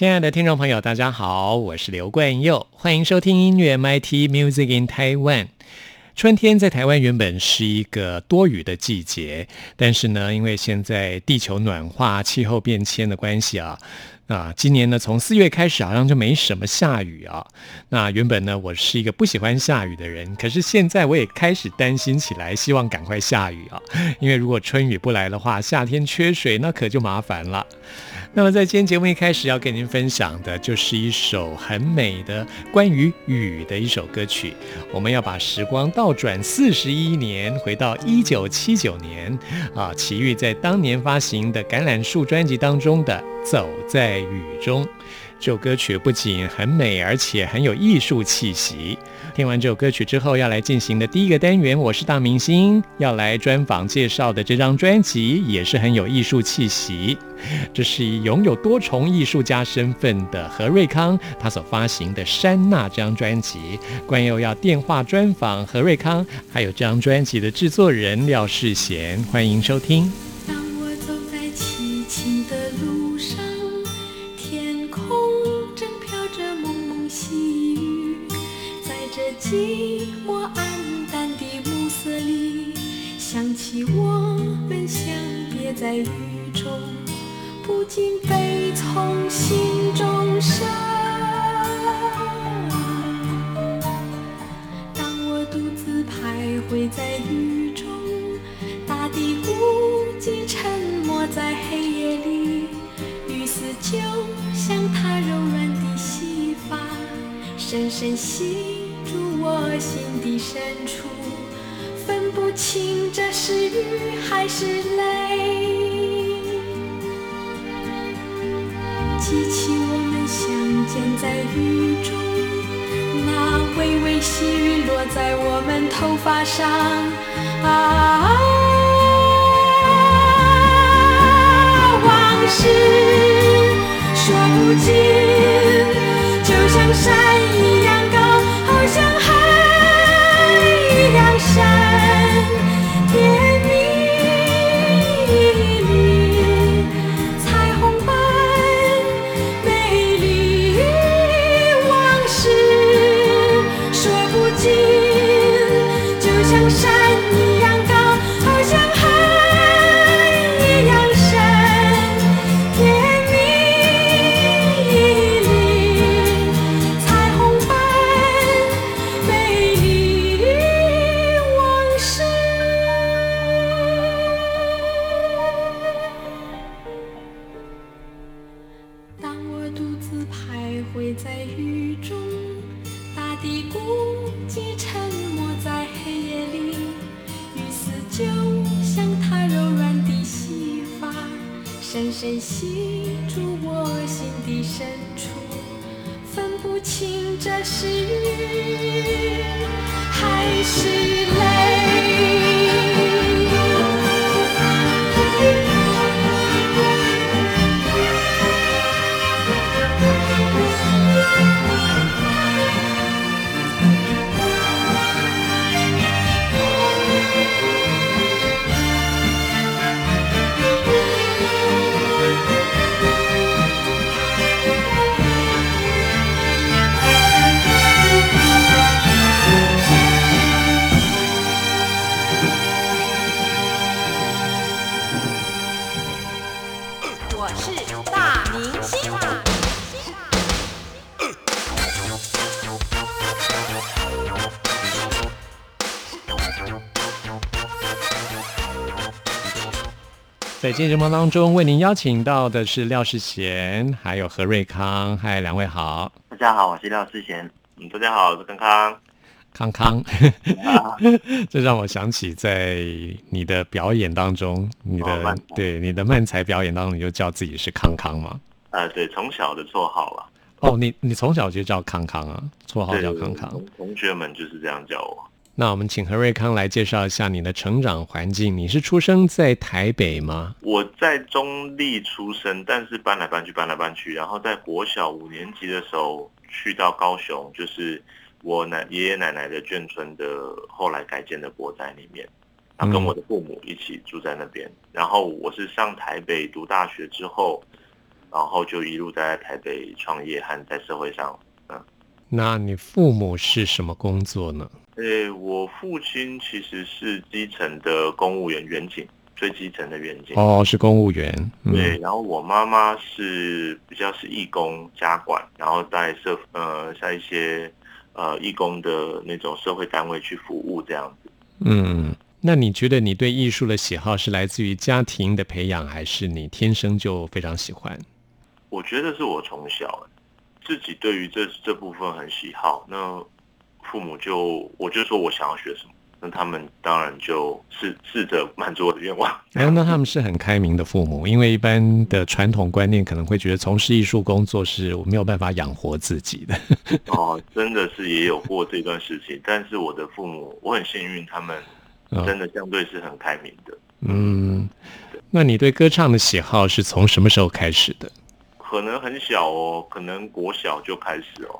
亲爱的听众朋友，大家好，我是刘冠佑，欢迎收听音乐 MIT Music in Taiwan。春天在台湾原本是一个多雨的季节，但是呢，因为现在地球暖化、气候变迁的关系啊。啊，今年呢，从四月开始好像就没什么下雨啊。那原本呢，我是一个不喜欢下雨的人，可是现在我也开始担心起来，希望赶快下雨啊。因为如果春雨不来的话，夏天缺水那可就麻烦了。那么在今天节目一开始要跟您分享的，就是一首很美的关于雨的一首歌曲。我们要把时光倒转四十一年，回到一九七九年啊，齐豫在当年发行的《橄榄树》专辑当中的。走在雨中，这首歌曲不仅很美，而且很有艺术气息。听完这首歌曲之后，要来进行的第一个单元，我是大明星，要来专访介绍的这张专辑也是很有艺术气息。这是以拥有多重艺术家身份的何瑞康，他所发行的《山那》张专辑。关佑要电话专访何瑞康，还有这张专辑的制作人廖世贤，欢迎收听。在雨中，不禁悲从心中生。当我独自徘徊在雨中，大地孤寂沉默在黑夜里，雨丝就像她柔软的细发，深深吸住。我心底深处，分不清这是雨还是泪。记起我们相见在雨中，那微微细雨落在我们头发上，啊，往事说不尽，就像山在今天节目当中，为您邀请到的是廖世贤，还有何瑞康，嗨，两位好。大家好，我是廖世贤。嗯，大家好，我是康康。康康，这让我想起在你的表演当中，你的、哦对你的漫才表演当中，你就叫自己是康康嘛？呃，对，从小的绰号了，哦，你你从小就叫康康啊，绰号叫康康。同同学们就是这样叫我。那我们请何瑞康来介绍一下你的成长环境。你是出生在台北吗？我在中立出生，但是搬来搬去，搬来搬去，然后在国小五年级的时候去到高雄，就是我奶爷爷奶奶的眷村的后来改建的国宅里面，然后跟我的父母一起住在那边。然后我是上台北读大学之后，然后就一路在台北创业和在社会上。那你父母是什么工作呢？呃，我父亲其实是基层的公务员，远景最基层的远景。哦，是公务员。嗯、对，然后我妈妈是比较是义工家管，然后在社呃在一些呃义工的那种社会单位去服务这样子。嗯，那你觉得你对艺术的喜好是来自于家庭的培养，还是你天生就非常喜欢？我觉得是我从小自己对于这这部分很喜好，那父母就我就说我想要学什么，那他们当然就试试着满足我的愿望。哎，那他们是很开明的父母，因为一般的传统观念可能会觉得从事艺术工作是没有办法养活自己的。哦，真的是也有过这段事情，但是我的父母我很幸运，他们嗯真的相对是很开明的。嗯，那你对歌唱的喜好是从什么时候开始的？可能很小哦，可能国小就开始哦，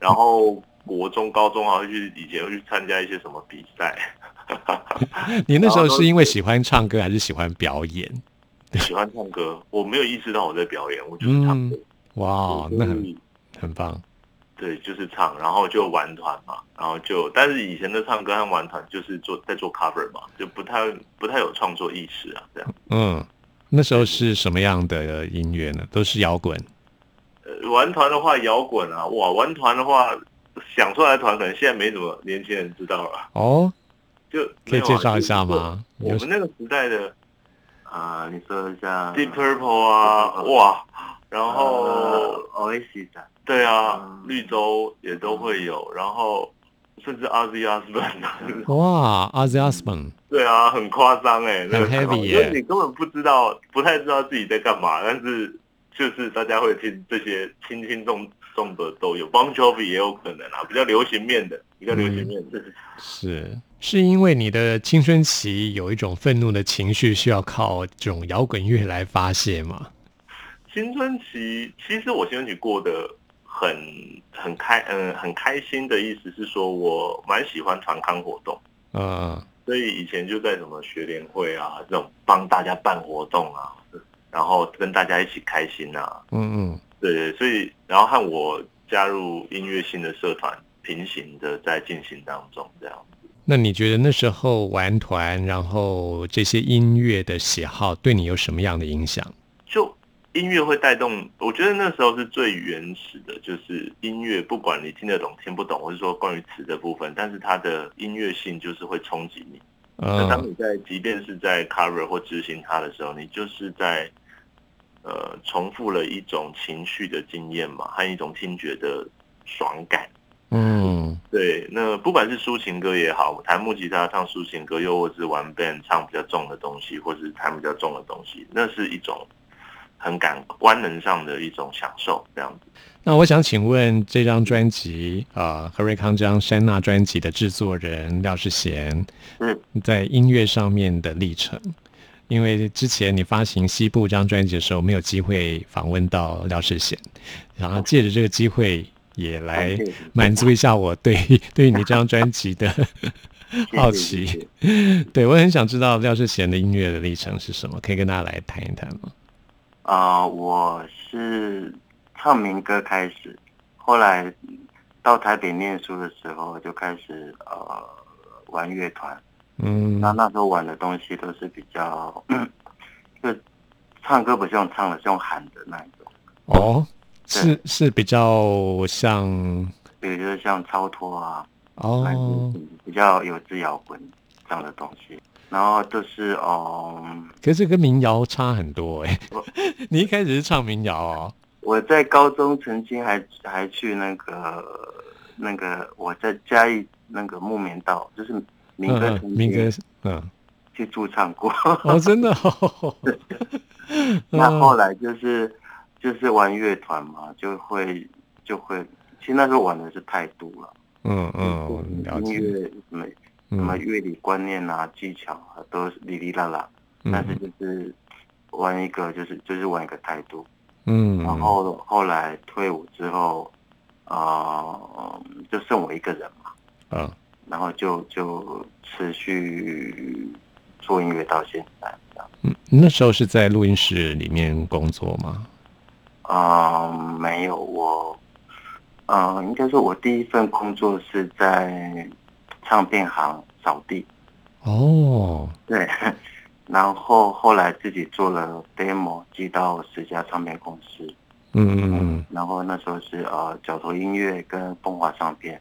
然后国中、高中还会去以前会去参加一些什么比赛，你那时候是因为喜欢唱歌，还是喜欢表演？喜欢唱歌，我没有意识到我在表演，我就是唱歌。哇，那很很棒。对，就是唱，然后就玩团嘛，然后就，但是以前的唱歌和玩团就是做在做 cover 嘛，就不太不太有创作意识啊，这样。嗯，那时候是什么样的音乐呢？都是摇滚。呃，玩团的话，摇滚啊，哇，玩团的话，想出来的团可能现在没什么年轻人知道了，哦，就可以介绍一下？吗？我们那个时代的啊，你说一下 Deep Purple 啊，哇，然后、呃 Oasis 啊，对啊嗯，绿洲也都会有，然后甚至 Ozzy Osbourne，哇，Ozzy Osbourne，对啊，很夸张哎，很 heavy 因为耶。你根本不知道，不太知道自己在干嘛，但是就是大家会听这些轻轻重重的都有，Bon Jovi 也有可能啊，比较流行面的，比较流行面的。是。是因为你的青春期有一种愤怒的情绪，需要靠这种摇滚乐来发泄吗？青春期，其实我青春期过得很很开，嗯，很开心的意思是说我蛮喜欢团康活动。嗯，所以以前就在什么学联会啊，这种帮大家办活动啊，然后跟大家一起开心啊，嗯嗯，对，所以然后和我加入音乐性的社团平行的在进行当中，这样。那你觉得那时候玩团，然后这些音乐的喜好对你有什么样的影响？就音乐会带动，我觉得那时候是最原始的，就是音乐，不管你听得懂听不懂，或者说关于词的部分，但是它的音乐性就是会冲击你。那当嗯你在即便是在 cover 或执行它的时候，你就是在呃重复了一种情绪的经验嘛，和一种听觉的爽感。嗯对，那不管是抒情歌也好，弹木吉他唱抒情歌，又或是玩 band 唱比较重的东西，或是弹比较重的东西，那是一种很感官能上的一种享受，这样子。那我想请问这张专辑啊，呃何瑞康这张山娜专辑的制作人廖世贤，嗯，在音乐上面的历程。因为之前你发行《西部》这张专辑的时候，没有机会访问到廖世贤，然后借着这个机会也来满足一下我对 对于你这张专辑的好奇。对我很想知道廖世贤的音乐的历程是什么，可以跟大家来谈一谈吗？啊、我是唱民歌开始，后来到台北念书的时候就开始呃玩乐团，嗯。那那时候玩的东西都是比较，就唱歌不是用唱的，是用喊的那一种，哦，是是比较像比如说像超脱啊，哦，比较有自摇滚这样的东西，然后就是嗯。可是跟民谣差很多哎、你一开始是唱民谣哦，我在高中曾经还还去那个那个我在嘉义那个木棉道，就是民歌民歌嗯去驻唱过。哦，真的哦，那后来就是就是玩乐团嘛，就会就会，其实那时候玩的是太多了，嗯嗯，了音解，乐什么什么嗯乐理观念啊、技巧啊，都是哩哩啦啦，但是嗯就是玩一个就是就是玩一个态度。嗯，然后后来退伍之后，呃，就剩我一个人嘛，嗯然后就就持续做音乐到现在这样。嗯，那时候是在录音室里面工作吗？嗯，没有我，嗯，应该说我第一份工作是在唱片行扫地，哦，对，然后后来自己做了 demo 寄到十家唱片公司，嗯嗯嗯。然后那时候是呃角头音乐跟风华唱片，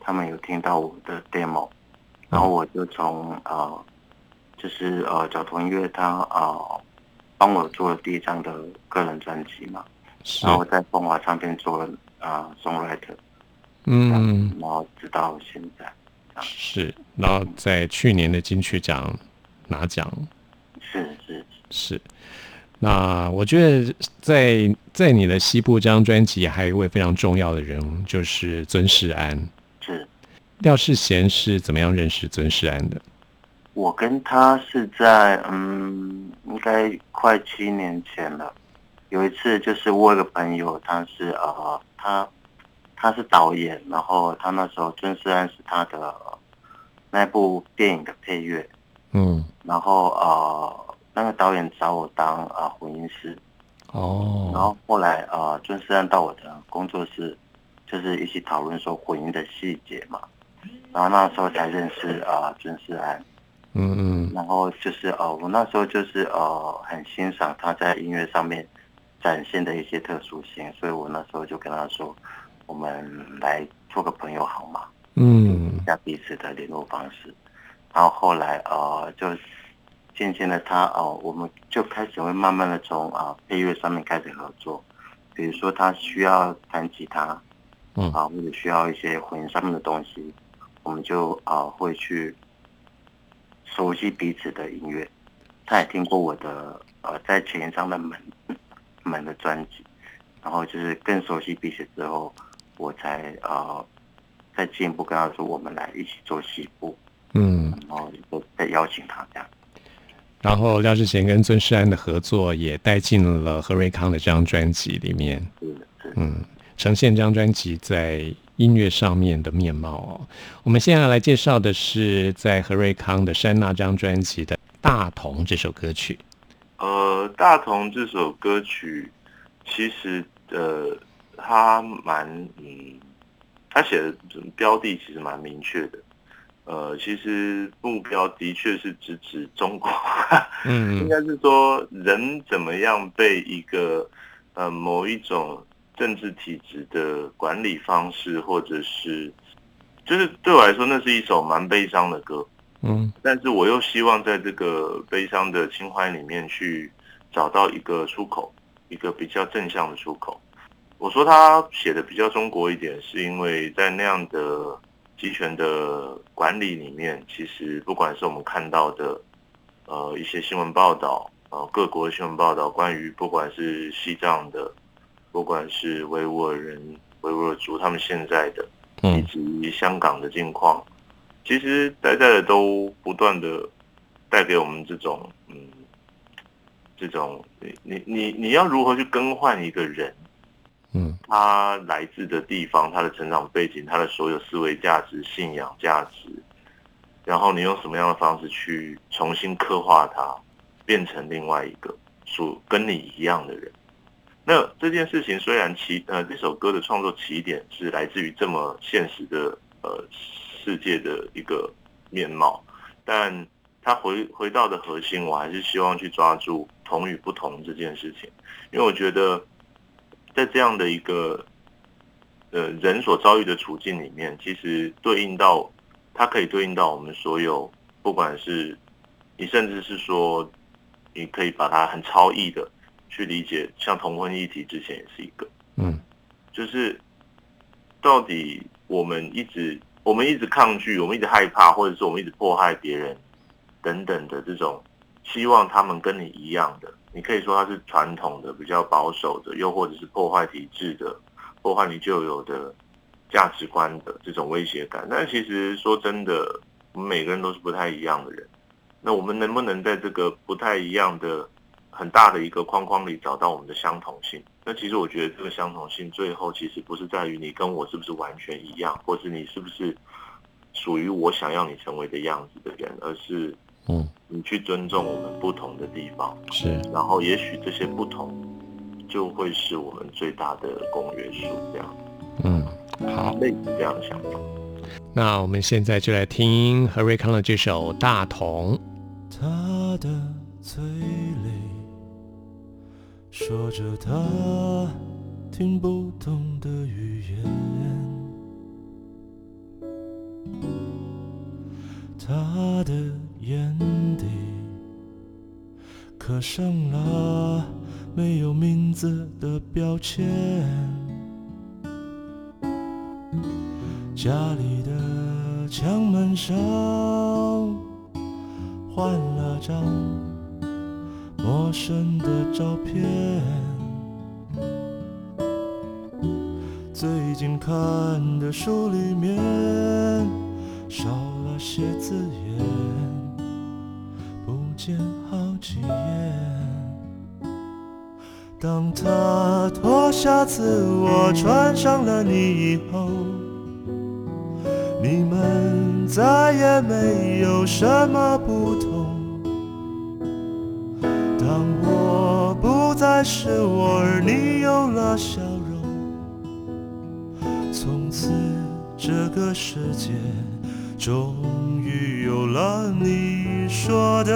他们有听到我的 demo，然后我就从呃就是呃角头音乐他呃帮我做了第一张的个人专辑嘛，然，后在风华唱片做了啊、songwriter，嗯。然后直到现在是，然后在去年的金曲奖拿奖是是是。那我觉得在在你的西部这张专辑，还有一位非常重要的人物，就是尊世安。是，廖世贤是怎么样认识尊世安的？我跟他是在嗯应该快七年前了。有一次就是我有个朋友，他是呃他他是导演，然后他那时候尊师安是他的那部电影的配乐，嗯，然后呃那个导演找我当啊混音师，哦。然哦，后后来呃尊师安到我的工作室，就是一起讨论说混音的细节嘛，然后那时候才认识啊尊师安。嗯嗯。然后就是呃，我那时候就是呃很欣赏他在音乐上面展现的一些特殊性，所以我那时候就跟他说，我们来做个朋友好吗？嗯一下彼此的联络方式。然后后来呃，就渐渐的他呃，我们就开始会慢慢的从啊、配乐上面开始合作，比如说他需要弹吉他嗯啊，或者需要一些混音上面的东西，我们就啊、会去熟悉彼此的音乐。他也听过我的呃在前一张的门 门的专辑，然后就是更熟悉彼此之后，我才呃再进一步跟他说，我们来一起做西部，嗯。然后就再邀请他这样。然后廖志贤跟尊世安的合作也带进了何瑞康的这张专辑里面，嗯，呈现这张专辑在音乐上面的面貌哦。我们现在来介绍的是在何瑞康的《山那》这张专辑的《大同》这首歌曲。呃，大同这首歌曲，其实呃，它蛮嗯，他写的标的其实蛮明确的。呃，其实目标的确是直指中国，嗯 应嗯该是说人怎么样被一个呃某一种政治体制的管理方式，或者是就是对我来说，那是一首蛮悲伤的歌。嗯但是我又希望在这个悲伤的情怀里面去找到一个出口，一个比较正向的出口。我说他写的比较中国一点，是因为在那样的集权的管理里面，其实不管是我们看到的呃一些新闻报道，呃各国的新闻报道，关于不管是西藏的，不管是维吾尔人、维吾尔族他们现在的，以嗯及香港的境况，其实代代的都不断的带给我们这种嗯，这种你你你你要如何去更换一个人，嗯他来自的地方、他的成长背景、他的所有思维价值、信仰价值，然后你用什么样的方式去重新刻画他，变成另外一个属跟你一样的人。那这件事情虽然起呃这首歌的创作起点是来自于这么现实的呃世界的一个面貌，但他回回到的核心，我还是希望去抓住同与不同这件事情，因为我觉得在这样的一个呃人所遭遇的处境里面，其实对应到它可以对应到我们所有，不管是你甚至是说，你可以把它很超意的去理解，像同婚议题之前也是一个，嗯。就是到底我们一直我们一直抗拒，我们一直害怕，或者是我们一直迫害别人等等的这种，希望他们跟你一样的，你可以说它是传统的、比较保守的，又或者是破坏体制的、破坏你旧有的价值观的这种威胁感。但其实说真的，我们每个人都是不太一样的人。那我们能不能在这个不太一样的很大的一个框框里找到我们的相同性？那其实我觉得这个相同性最后其实不是在于你跟我是不是完全一样，或是你是不是属于我想要你成为的样子的人，而是嗯，你去尊重我们不同的地方，是然后也许这些不同就会是我们最大的公约数，这样嗯，好。类似这样的想法。那我们现在就来听何瑞康的这首《大同》。他的嘴里说着他听不懂的语言，他的眼底刻上了没有名字的标签。家里的墙门上换了张陌生的照片。最近看的书里面少了些字眼，几页。当他脱下自我，穿上了你以后，你们再也没有什么不同。当我不再是我，而你有了笑容，从此这个世界终于有了你说的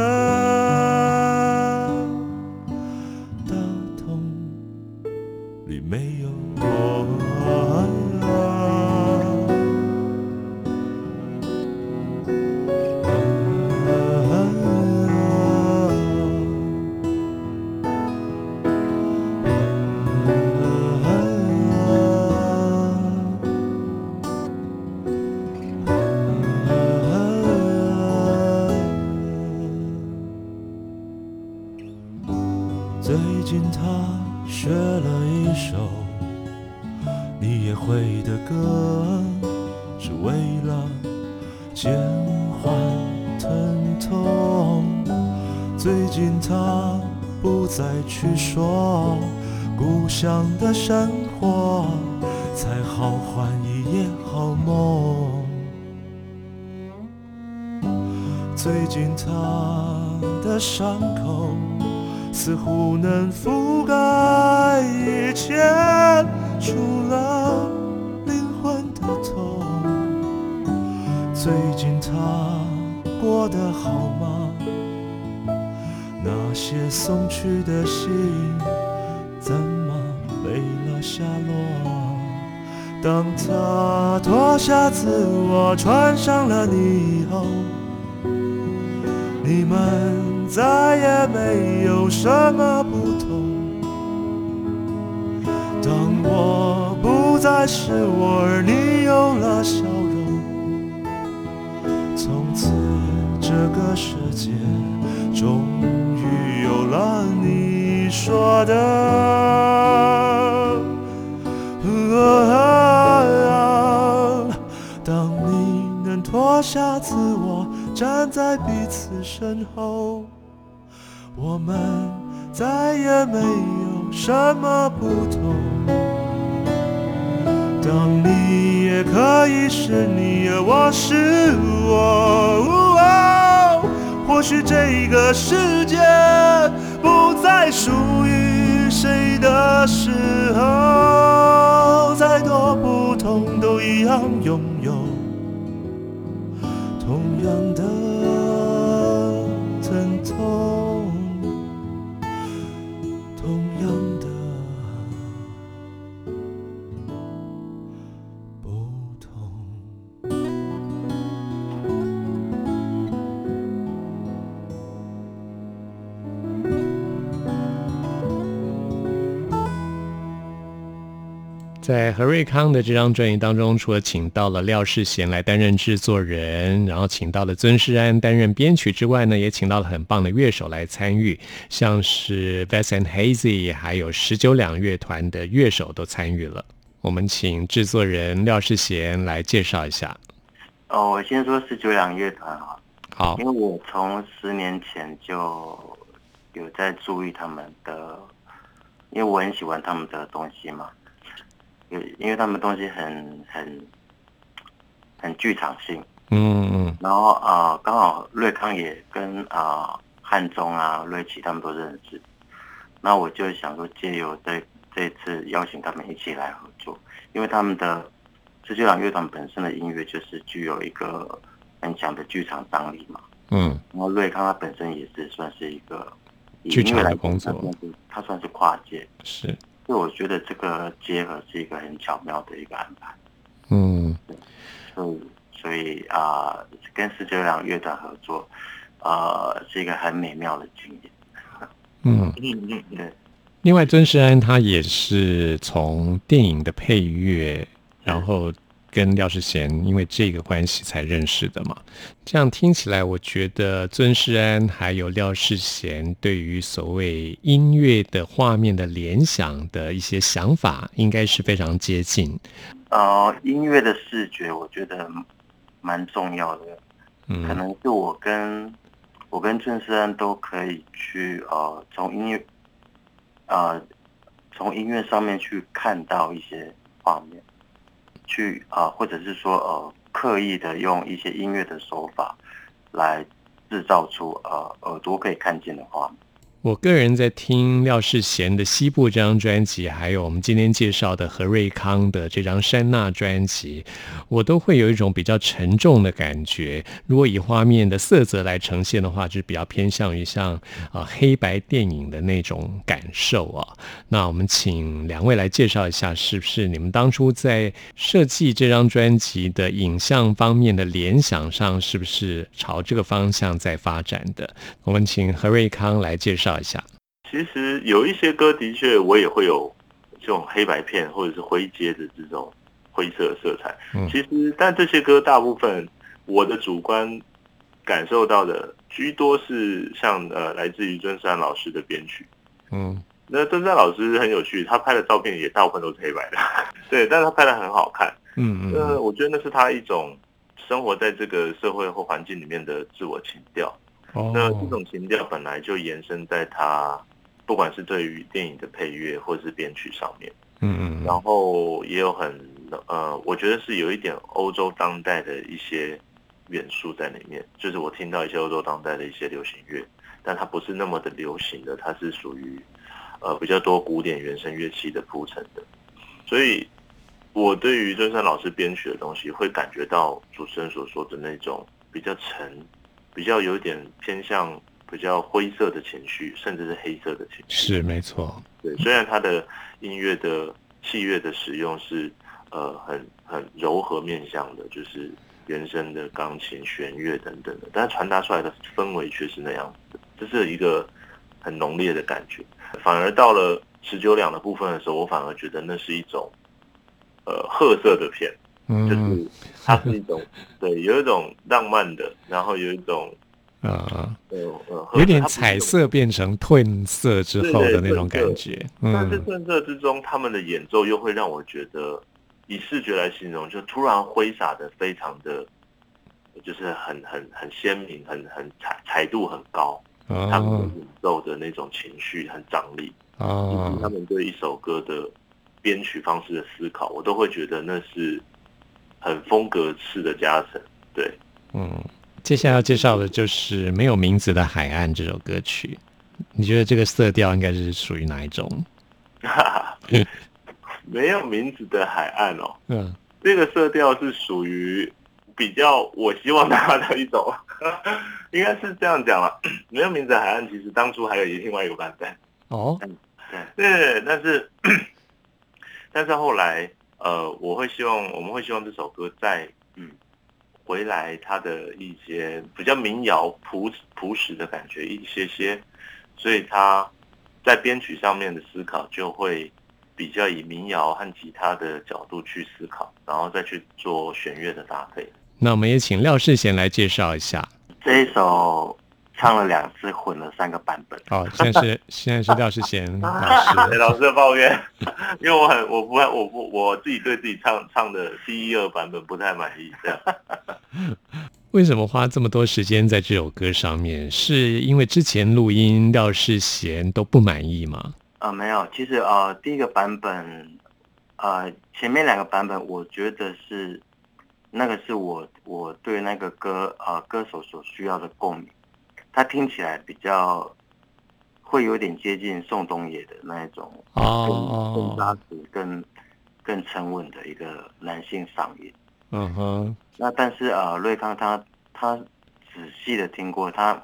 故乡的生活，才好换一夜好梦。最近他的伤口似乎能覆盖一切，除了灵魂的痛。最近他过得好吗？那些送去的信怎下落？当他脱下自我，穿上了你以后。你们再也没有什么不同。当我不再是我，而你有了笑容，从此这个世界终于有了你说的。下自我。站在彼此身后，我们再也没有什么不同。当你也可以是你，而我是我，哦、或许这个世界不再属于谁的时候，再多不同都一样拥有。样的在何瑞康的这张专辑当中，除了请到了廖世贤来担任制作人，然后请到了尊师安担任编曲之外呢，也请到了很棒的乐手来参与，像是 v e s and Hazy，还有十九两乐团的乐手都参与了。我们请制作人廖世贤来介绍一下。哦，我先说十九两乐团啊，好因，为我从十年前就有在注意他们的，因为我很喜欢他们的东西嘛，因为因为他们东西很很很剧场性，嗯嗯。然后啊，刚、好瑞康也跟啊、汉中啊、瑞奇他们都认识，那我就想说借由这这次邀请他们一起来合作，因为他们的十九两乐团本身的音乐就是具有一个很强的剧场张力嘛。嗯。然后瑞康他本身也是算是一个以剧场的工作。他算是跨界，是，所以我觉得这个结合是一个很巧妙的一个安排。嗯所以所以啊、跟十九两乐团合作，呃，是一个很美妙的经验。嗯。另外，尊师安他也是从电影的配乐，然后跟廖世贤因为这个关系才认识的嘛。这样听起来，我觉得尊师安还有廖世贤对于所谓音乐的画面的联想的一些想法，应该是非常接近。呃，音乐的视觉我觉得蛮重要的，嗯可嗯能是我跟我跟郑思安都可以去呃从音乐呃从音乐上面去看到一些画面，去啊、或者是说呃刻意的用一些音乐的手法来制造出呃耳朵可以看见的画面。我个人在听廖世贤的《西部》这张专辑，还有我们今天介绍的何瑞康的这张《山娜》专辑，我都会有一种比较沉重的感觉。如果以画面的色泽来呈现的话，就是比较偏向于像啊、黑白电影的那种感受啊。那我们请两位来介绍一下，是不是你们当初在设计这张专辑的影像方面的联想上，是不是朝这个方向在发展的？我们请何瑞康来介绍一下。其实有一些歌的确我也会有这种黑白片或者是灰阶的这种灰色色彩。嗯其实但这些歌大部分我的主观感受到的居多是像呃来自于尊山老师的编曲。嗯那尊山老师很有趣，他拍的照片也大部分都是黑白的，对，但是他拍的很好看。嗯呃，嗯，我觉得那是他一种生活在这个社会或环境里面的自我情调。那这哦，种情调本来就延伸在他，不管是对于电影的配乐或是编曲上面，嗯嗯然后也有很呃，我觉得是有一点欧洲当代的一些元素在里面。就是我听到一些欧洲当代的一些流行乐，但它不是那么的流行的，它是属于呃比较多古典原声乐器的铺陈的。所以，我对于尊山老师编曲的东西，会感觉到主持人所说的那种比较沉、比较有点偏向比较灰色的情绪，甚至是黑色的情绪。是没错，对，虽然他的音乐的器乐的使用是呃很很柔和面向的，就是原声的钢琴、弦乐等等的，但是传达出来的氛围却是那样子的，这是一个很浓烈的感觉。反而到了十九两的部分的时候，我反而觉得那是一种呃褐色的片，就嗯。是它是一种对，有一种浪漫的，然后有一种啊，呃呃，有点彩色变成褪色之后的那种感觉，嗯。但是褪色之中，他们的演奏又会让我觉得，以视觉来形容，就突然挥洒的非常的，就是很很很鲜明，很很彩彩度很高。他们的哦演奏的那种情绪很张力，以及他哦，们对一首歌的编曲方式的思考，我都会觉得那是很风格式的加成。对，嗯，接下来要介绍的就是《没有名字的海岸》这首歌曲，你觉得这个色调应该是属于哪一种？没有名字的海岸哦，嗯这个色调是属于比较我希望它的一种，应该是这样讲了。没有名字的海岸其实当初还有另外一个版本，哦，对，但是 但是后来呃，我会希望我们会希望这首歌在嗯回来它的一些比较民谣朴朴实的感觉一些些，所以它在编曲上面的思考就会比较以民谣和吉他的角度去思考，然后再去做弦乐的搭配。那我们也请廖世贤来介绍一下。这一首唱了两次，混了三个版本。哦，现在是现在是廖世贤 老师。老师的抱怨，因为我很我不我不我自己对自己唱唱的第一二版本不太满意，这样。为什么花这么多时间在这首歌上面？是因为之前录音廖世贤都不满意吗？呃，没有，其实呃，第一个版本，呃，前面两个版本，我觉得是那个是我我对那个歌呃歌手所需要的共鸣，他听起来比较会有点接近宋冬野的那一种哦，更扎实、更更沉稳的一个男性嗓音。嗯哼。那但是呃，瑞康他他仔细的听过他，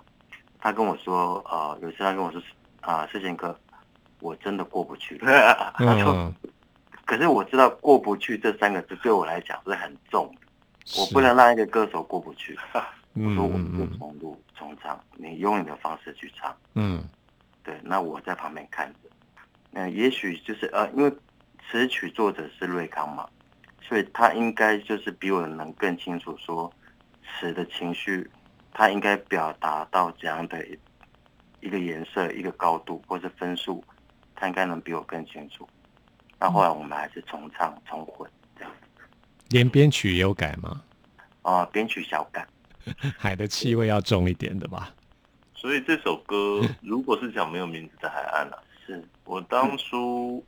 他跟我说呃，有次他跟我说啊，世贤哥，我真的过不去。他说，可是我知道过不去这三个字对我来讲是很重的，我不能让一个歌手过不去。我说我们就重录重唱，你用你的方式去唱。嗯，对，那我在旁边看着。那也许就是呃，因为词曲作者是瑞康嘛。所以他应该就是比我能更清楚说词的情绪，他应该表达到怎样的一个颜色、一个高度或者分数，他应该能比我更清楚。那后来我们还是重唱重混这样。连编曲也有改吗？啊，编曲小改。海的气味要重一点的吧。所以这首歌如果是讲没有名字的海岸啊，是我当初。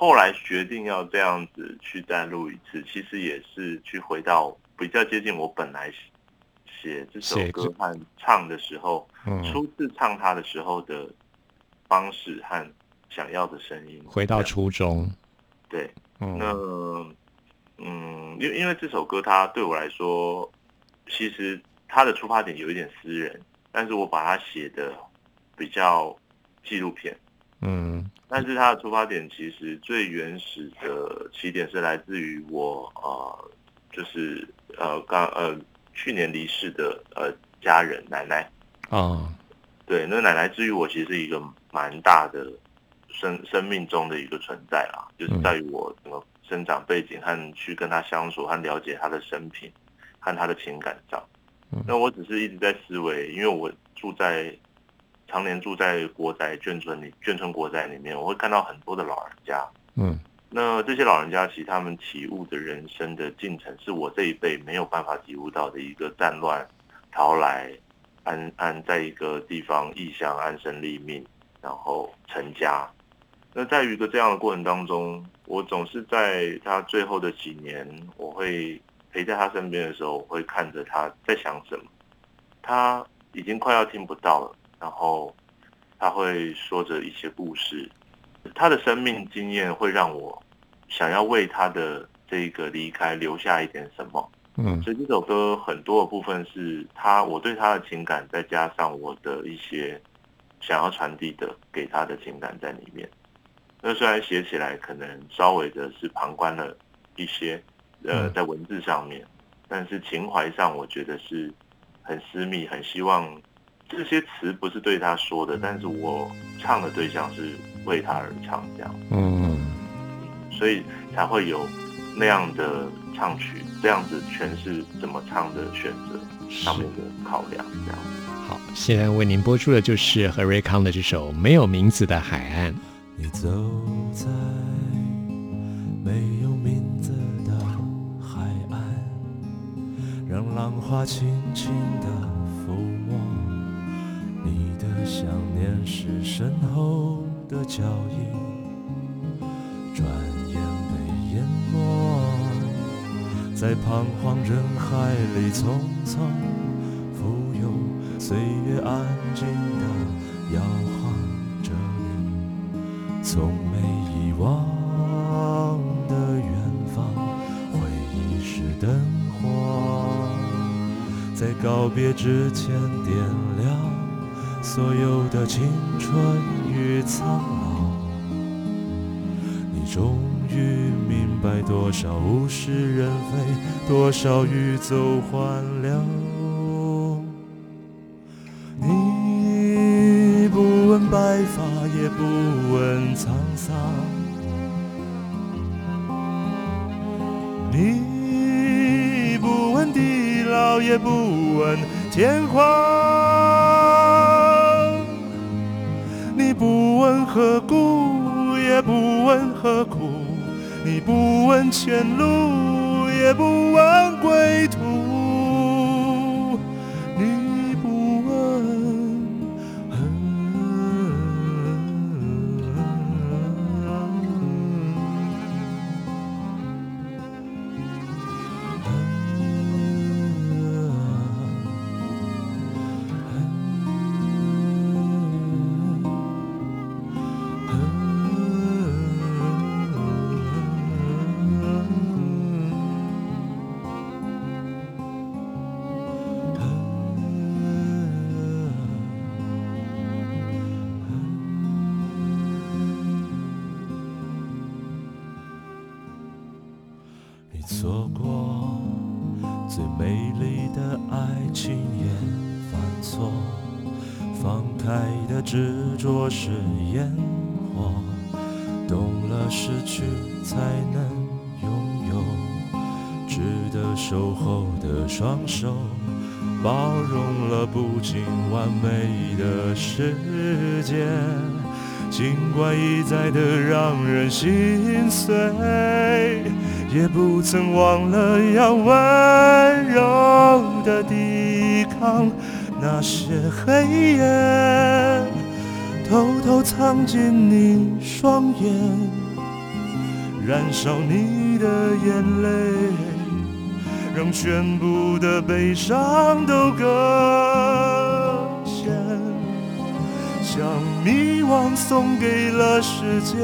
后来决定要这样子去再录一次，其实也是去回到比较接近我本来写这首歌和唱的时候，初次唱它的时候的方式和想要的声音，回到初衷。对，那嗯，因为因为这首歌它对我来说，其实它的出发点有一点私人，但是我把它写的比较纪录片。嗯。但是它的出发点其实最原始的起点是来自于我呃，就是呃刚呃去年离世的呃家人奶奶啊，对，那奶奶之于我其实是一个蛮大的生生命中的一个存在啦，就是在于我整个生长背景和去跟他相处和了解他的生平和他的情感上，那我只是一直在思维，因为我住在。常年住在国宅眷村里，眷村国宅里面，我会看到很多的老人家。嗯，那这些老人家其实他们体悟的人生的进程，是我这一辈没有办法体悟到的一个战乱逃来，安安在一个地方异乡安身立命，然后成家。那在于一个这样的过程当中，我总是在他最后的几年，我会陪在他身边的时候，我会看着他在想什么。他已经快要听不到了。然后他会说着一些故事，他的生命经验会让我想要为他的这个离开留下一点什么。嗯，所以这首歌很多的部分是他我对他的情感，再加上我的一些想要传递的给他的情感在里面。那虽然写起来可能稍微的是旁观了一些，呃，在文字上面，但是情怀上我觉得是很私密，很希望。这些词不是对他说的，但是我唱的对象是为他而唱，这样，嗯，所以才会有那样的唱曲，这样子诠释怎么唱的选择上面的考量，这样。好，现在为您播出的就是何瑞康的这首《没有名字的海岸》。你走在没让浪花轻轻地抚摸，你的。想念是身后的脚印，转眼被淹没在彷徨人海里，匆匆浮游，岁月安静地摇晃着你，从没遗忘的远方，回忆是灯，在告别之前点亮。所有的青春与苍老，你终于明白多少物是人非，多少欲走还留。你不问白发，也不问沧桑，天荒，你不问何故，也不问何苦，你不问前路，也不问归错过最美丽的爱情，也犯错。放开的执着是烟火，懂了失去才能拥有，值得守候的双手，包容了不尽完美的世界。尽管一再的让人心碎，也不曾忘了要温柔的抵抗那些黑夜，偷偷藏进你双眼，燃烧你的眼泪，让全部的悲伤都搁浅。将迷惘送给了时间，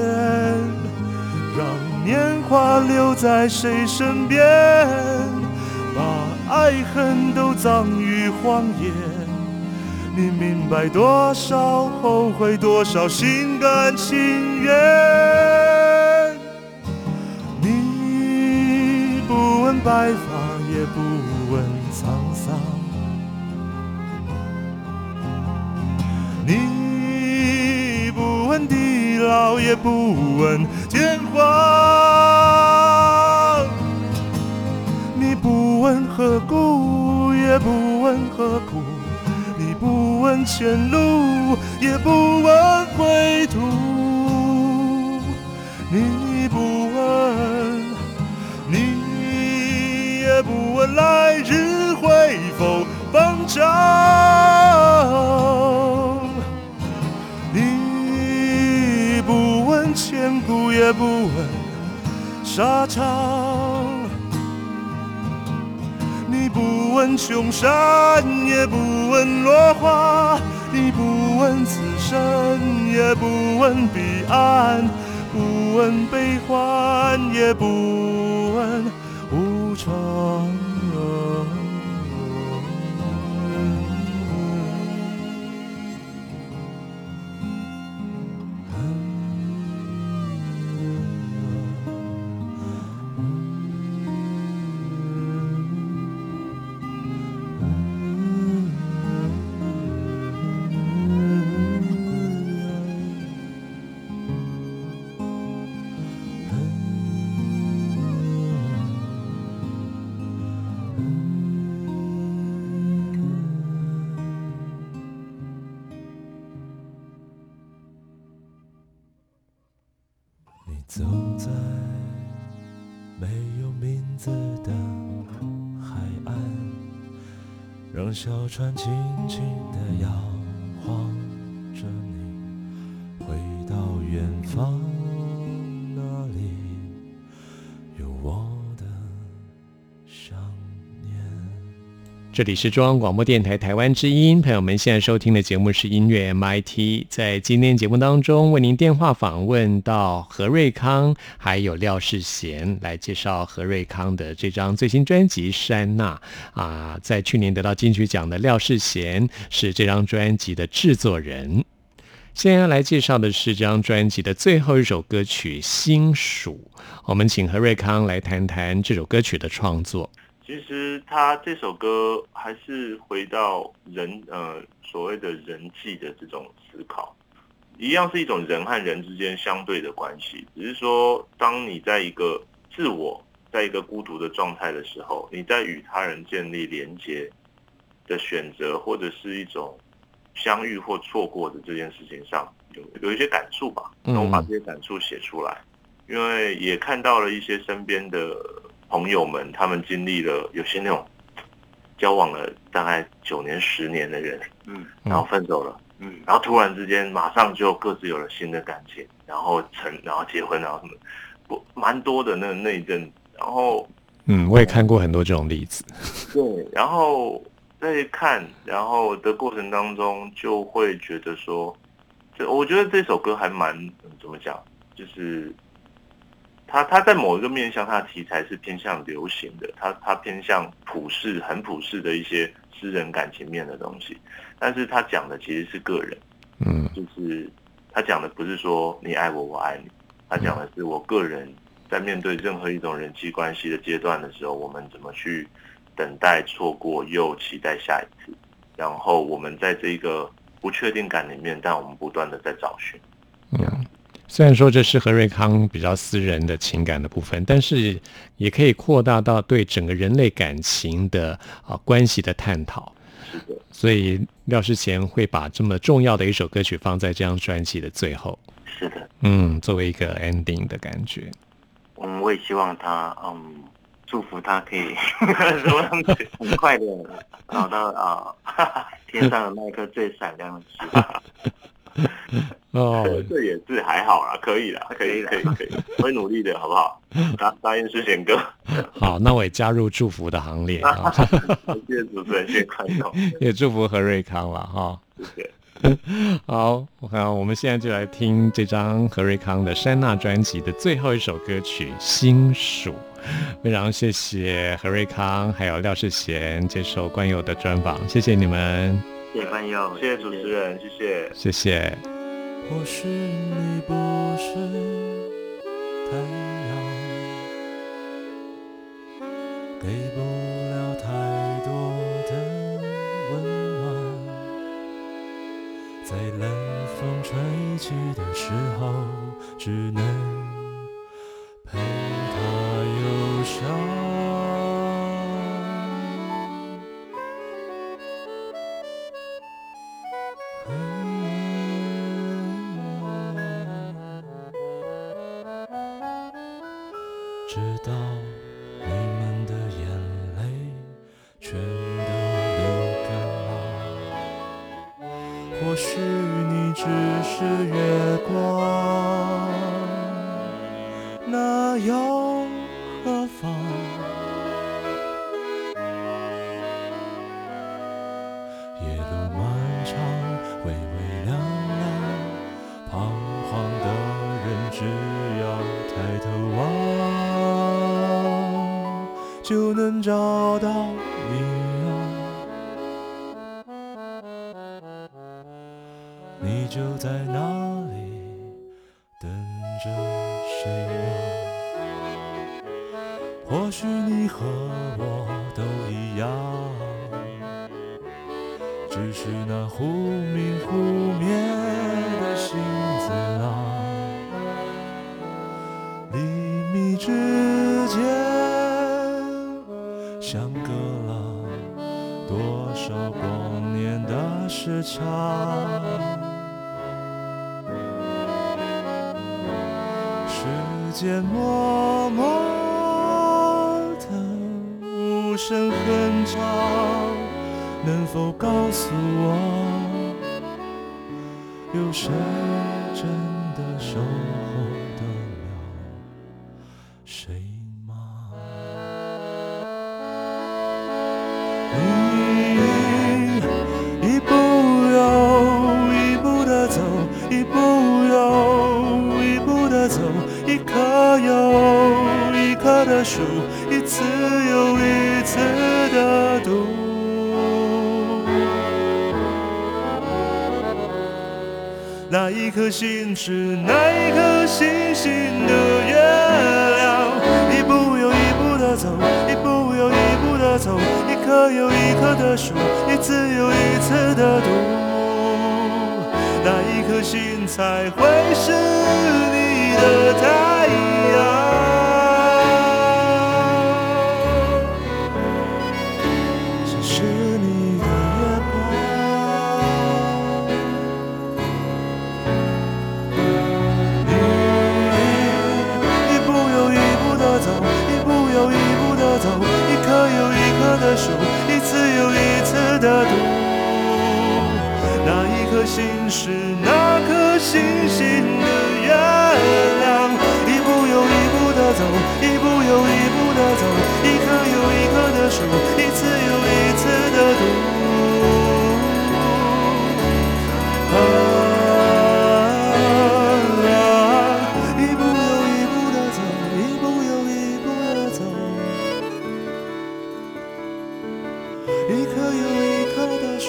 年华留在谁身边，把爱恨都葬于荒野。你明白多少后悔，多少心甘情愿。你不问白发，也不问沧桑。你不问地老，也不问天荒。你不问何故，也不问何苦。你不问前路，也不问归途。你不问，你也不问来日会否方长。千古，也不问沙场。你不问穷山，也不问落花；你不问此生，也不问彼岸；不问悲欢，也不问在没有名字的海岸，让小船轻轻地摇这里是中央广播电台台湾之音，朋友们现在收听的节目是音乐 MIT。在今天节目当中，为您电话访问到何瑞康，还有廖世贤，来介绍何瑞康的这张最新专辑《山娜》啊。在去年得到金曲奖的廖世贤是这张专辑的制作人。现在要来介绍的是这张专辑的最后一首歌曲《星数》，我们请何瑞康来谈谈这首歌曲的创作。其实他这首歌还是回到人呃所谓的人际的这种思考，一样是一种人和人之间相对的关系，只是说当你在一个自我在一个孤独的状态的时候，你在与他人建立连接的选择，或者是一种相遇或错过的这件事情上，有有一些感触吧。那我把这些感触写出来，因为也看到了一些身边的朋友们，他们经历了有些那种交往了大概九年、十年的人，嗯然后分手了。嗯然后突然之间，马上就各自有了新的感情，然后成，然后结婚，然后什么，不蛮多的那那一阵，然后嗯，我也看过很多这种例子。对，然后在看，然后的过程当中，就会觉得说，就我觉得这首歌还蛮、嗯怎么讲，就是它它在某一个面向，它的题材是偏向流行的，它它偏向普世、很普世的一些私人感情面的东西，但是它讲的其实是个人。嗯就是他讲的不是说你爱我，我爱你，他讲的是我个人在面对任何一种人际关系的阶段的时候，我们怎么去等待、错过又期待下一次，然后我们在这个不确定感里面，但我们不断的在找寻。嗯。虽然说这是何瑞康比较私人的情感的部分，但是也可以扩大到对整个人类感情的啊关系的探讨。是的，所以廖世贤会把这么重要的一首歌曲放在这张专辑的最后，是的，嗯，作为一个 ending 的感觉。嗯，我也希望他，嗯，祝福他可以 很快的找到啊、天上的那一颗最闪亮的星。哦，这也是还好啦，可以啦，可以，可以，可以，会努力的，好不好？答答应世贤哥，好，那我也加入祝福的行列啊，谢谢主持人，谢谢观众，也祝福何瑞康了哈。谢谢。好，好，我们现在就来听这张何瑞康的山娜专辑的最后一首歌曲《心属》。非常谢谢何瑞康还有廖世贤接受关友的专访，谢谢你们，谢谢关佑，谢谢主持人，谢谢。谢谢。或许你不是太阳，给不了太多的温暖，在冷风吹起的时候，只能那又何妨？夜路漫长，微微亮亮，彷徨的人只要抬头望，就能找到你啊。你就在那时。间默默的无声哼唱。能否告诉我，有谁颗心是那一颗星星的月亮，一步又一步的走，一步又一步的走，一棵又一棵的数，一次又一次的读。那一颗心才会是你的他心是那颗星星的月亮，一步又一步的走，一步又一步的走，一颗又一颗的数，一次又一次的读。啊一步又一步的走，一步又一步的走，一颗又一颗的数，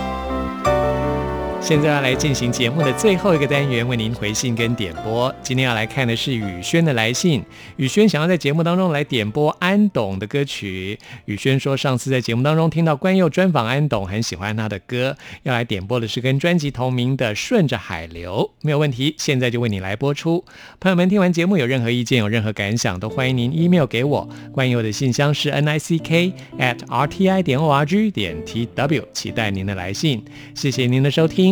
现在要来进行节目的最后一个单元，为您回信跟点播。今天要来看的是宇轩的来信。宇轩想要在节目当中来点播安董的歌曲。宇轩说，上次在节目当中听到关佑专访安董，很喜欢他的歌，要来点播的是跟专辑同名的《顺着海流》，没有问题。现在就为你来播出。朋友们听完节目有任何意见、有任何感想，都欢迎您 email 给我。关佑的信箱是 n i c k at r t i 点 o r g 点 t w，期待您的来信。谢谢您的收听。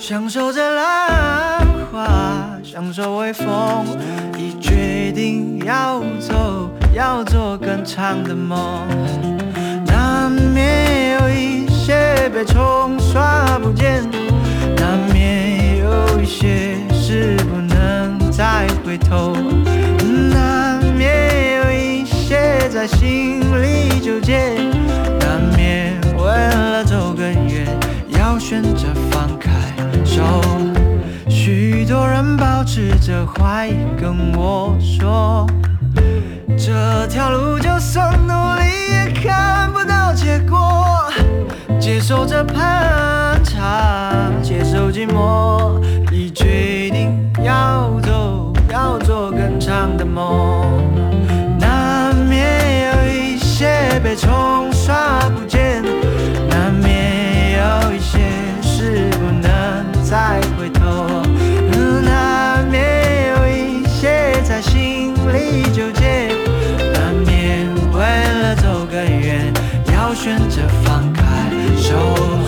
享受着浪花，享受微风，已决定要走，要做更长的梦。难免有一些被冲刷不见，难免有一些事不能再回头，难免有一些在心里纠结，难免为了走更远，要选择手。许多人保持着怀疑，跟我说。这条路就算努力也看不到结果，接受这攀插，接受寂寞，已决定要走，要做更长的梦。难免有一些被冲再回头，难免有一些在心里纠结。难免为了走更远，要选择放开手。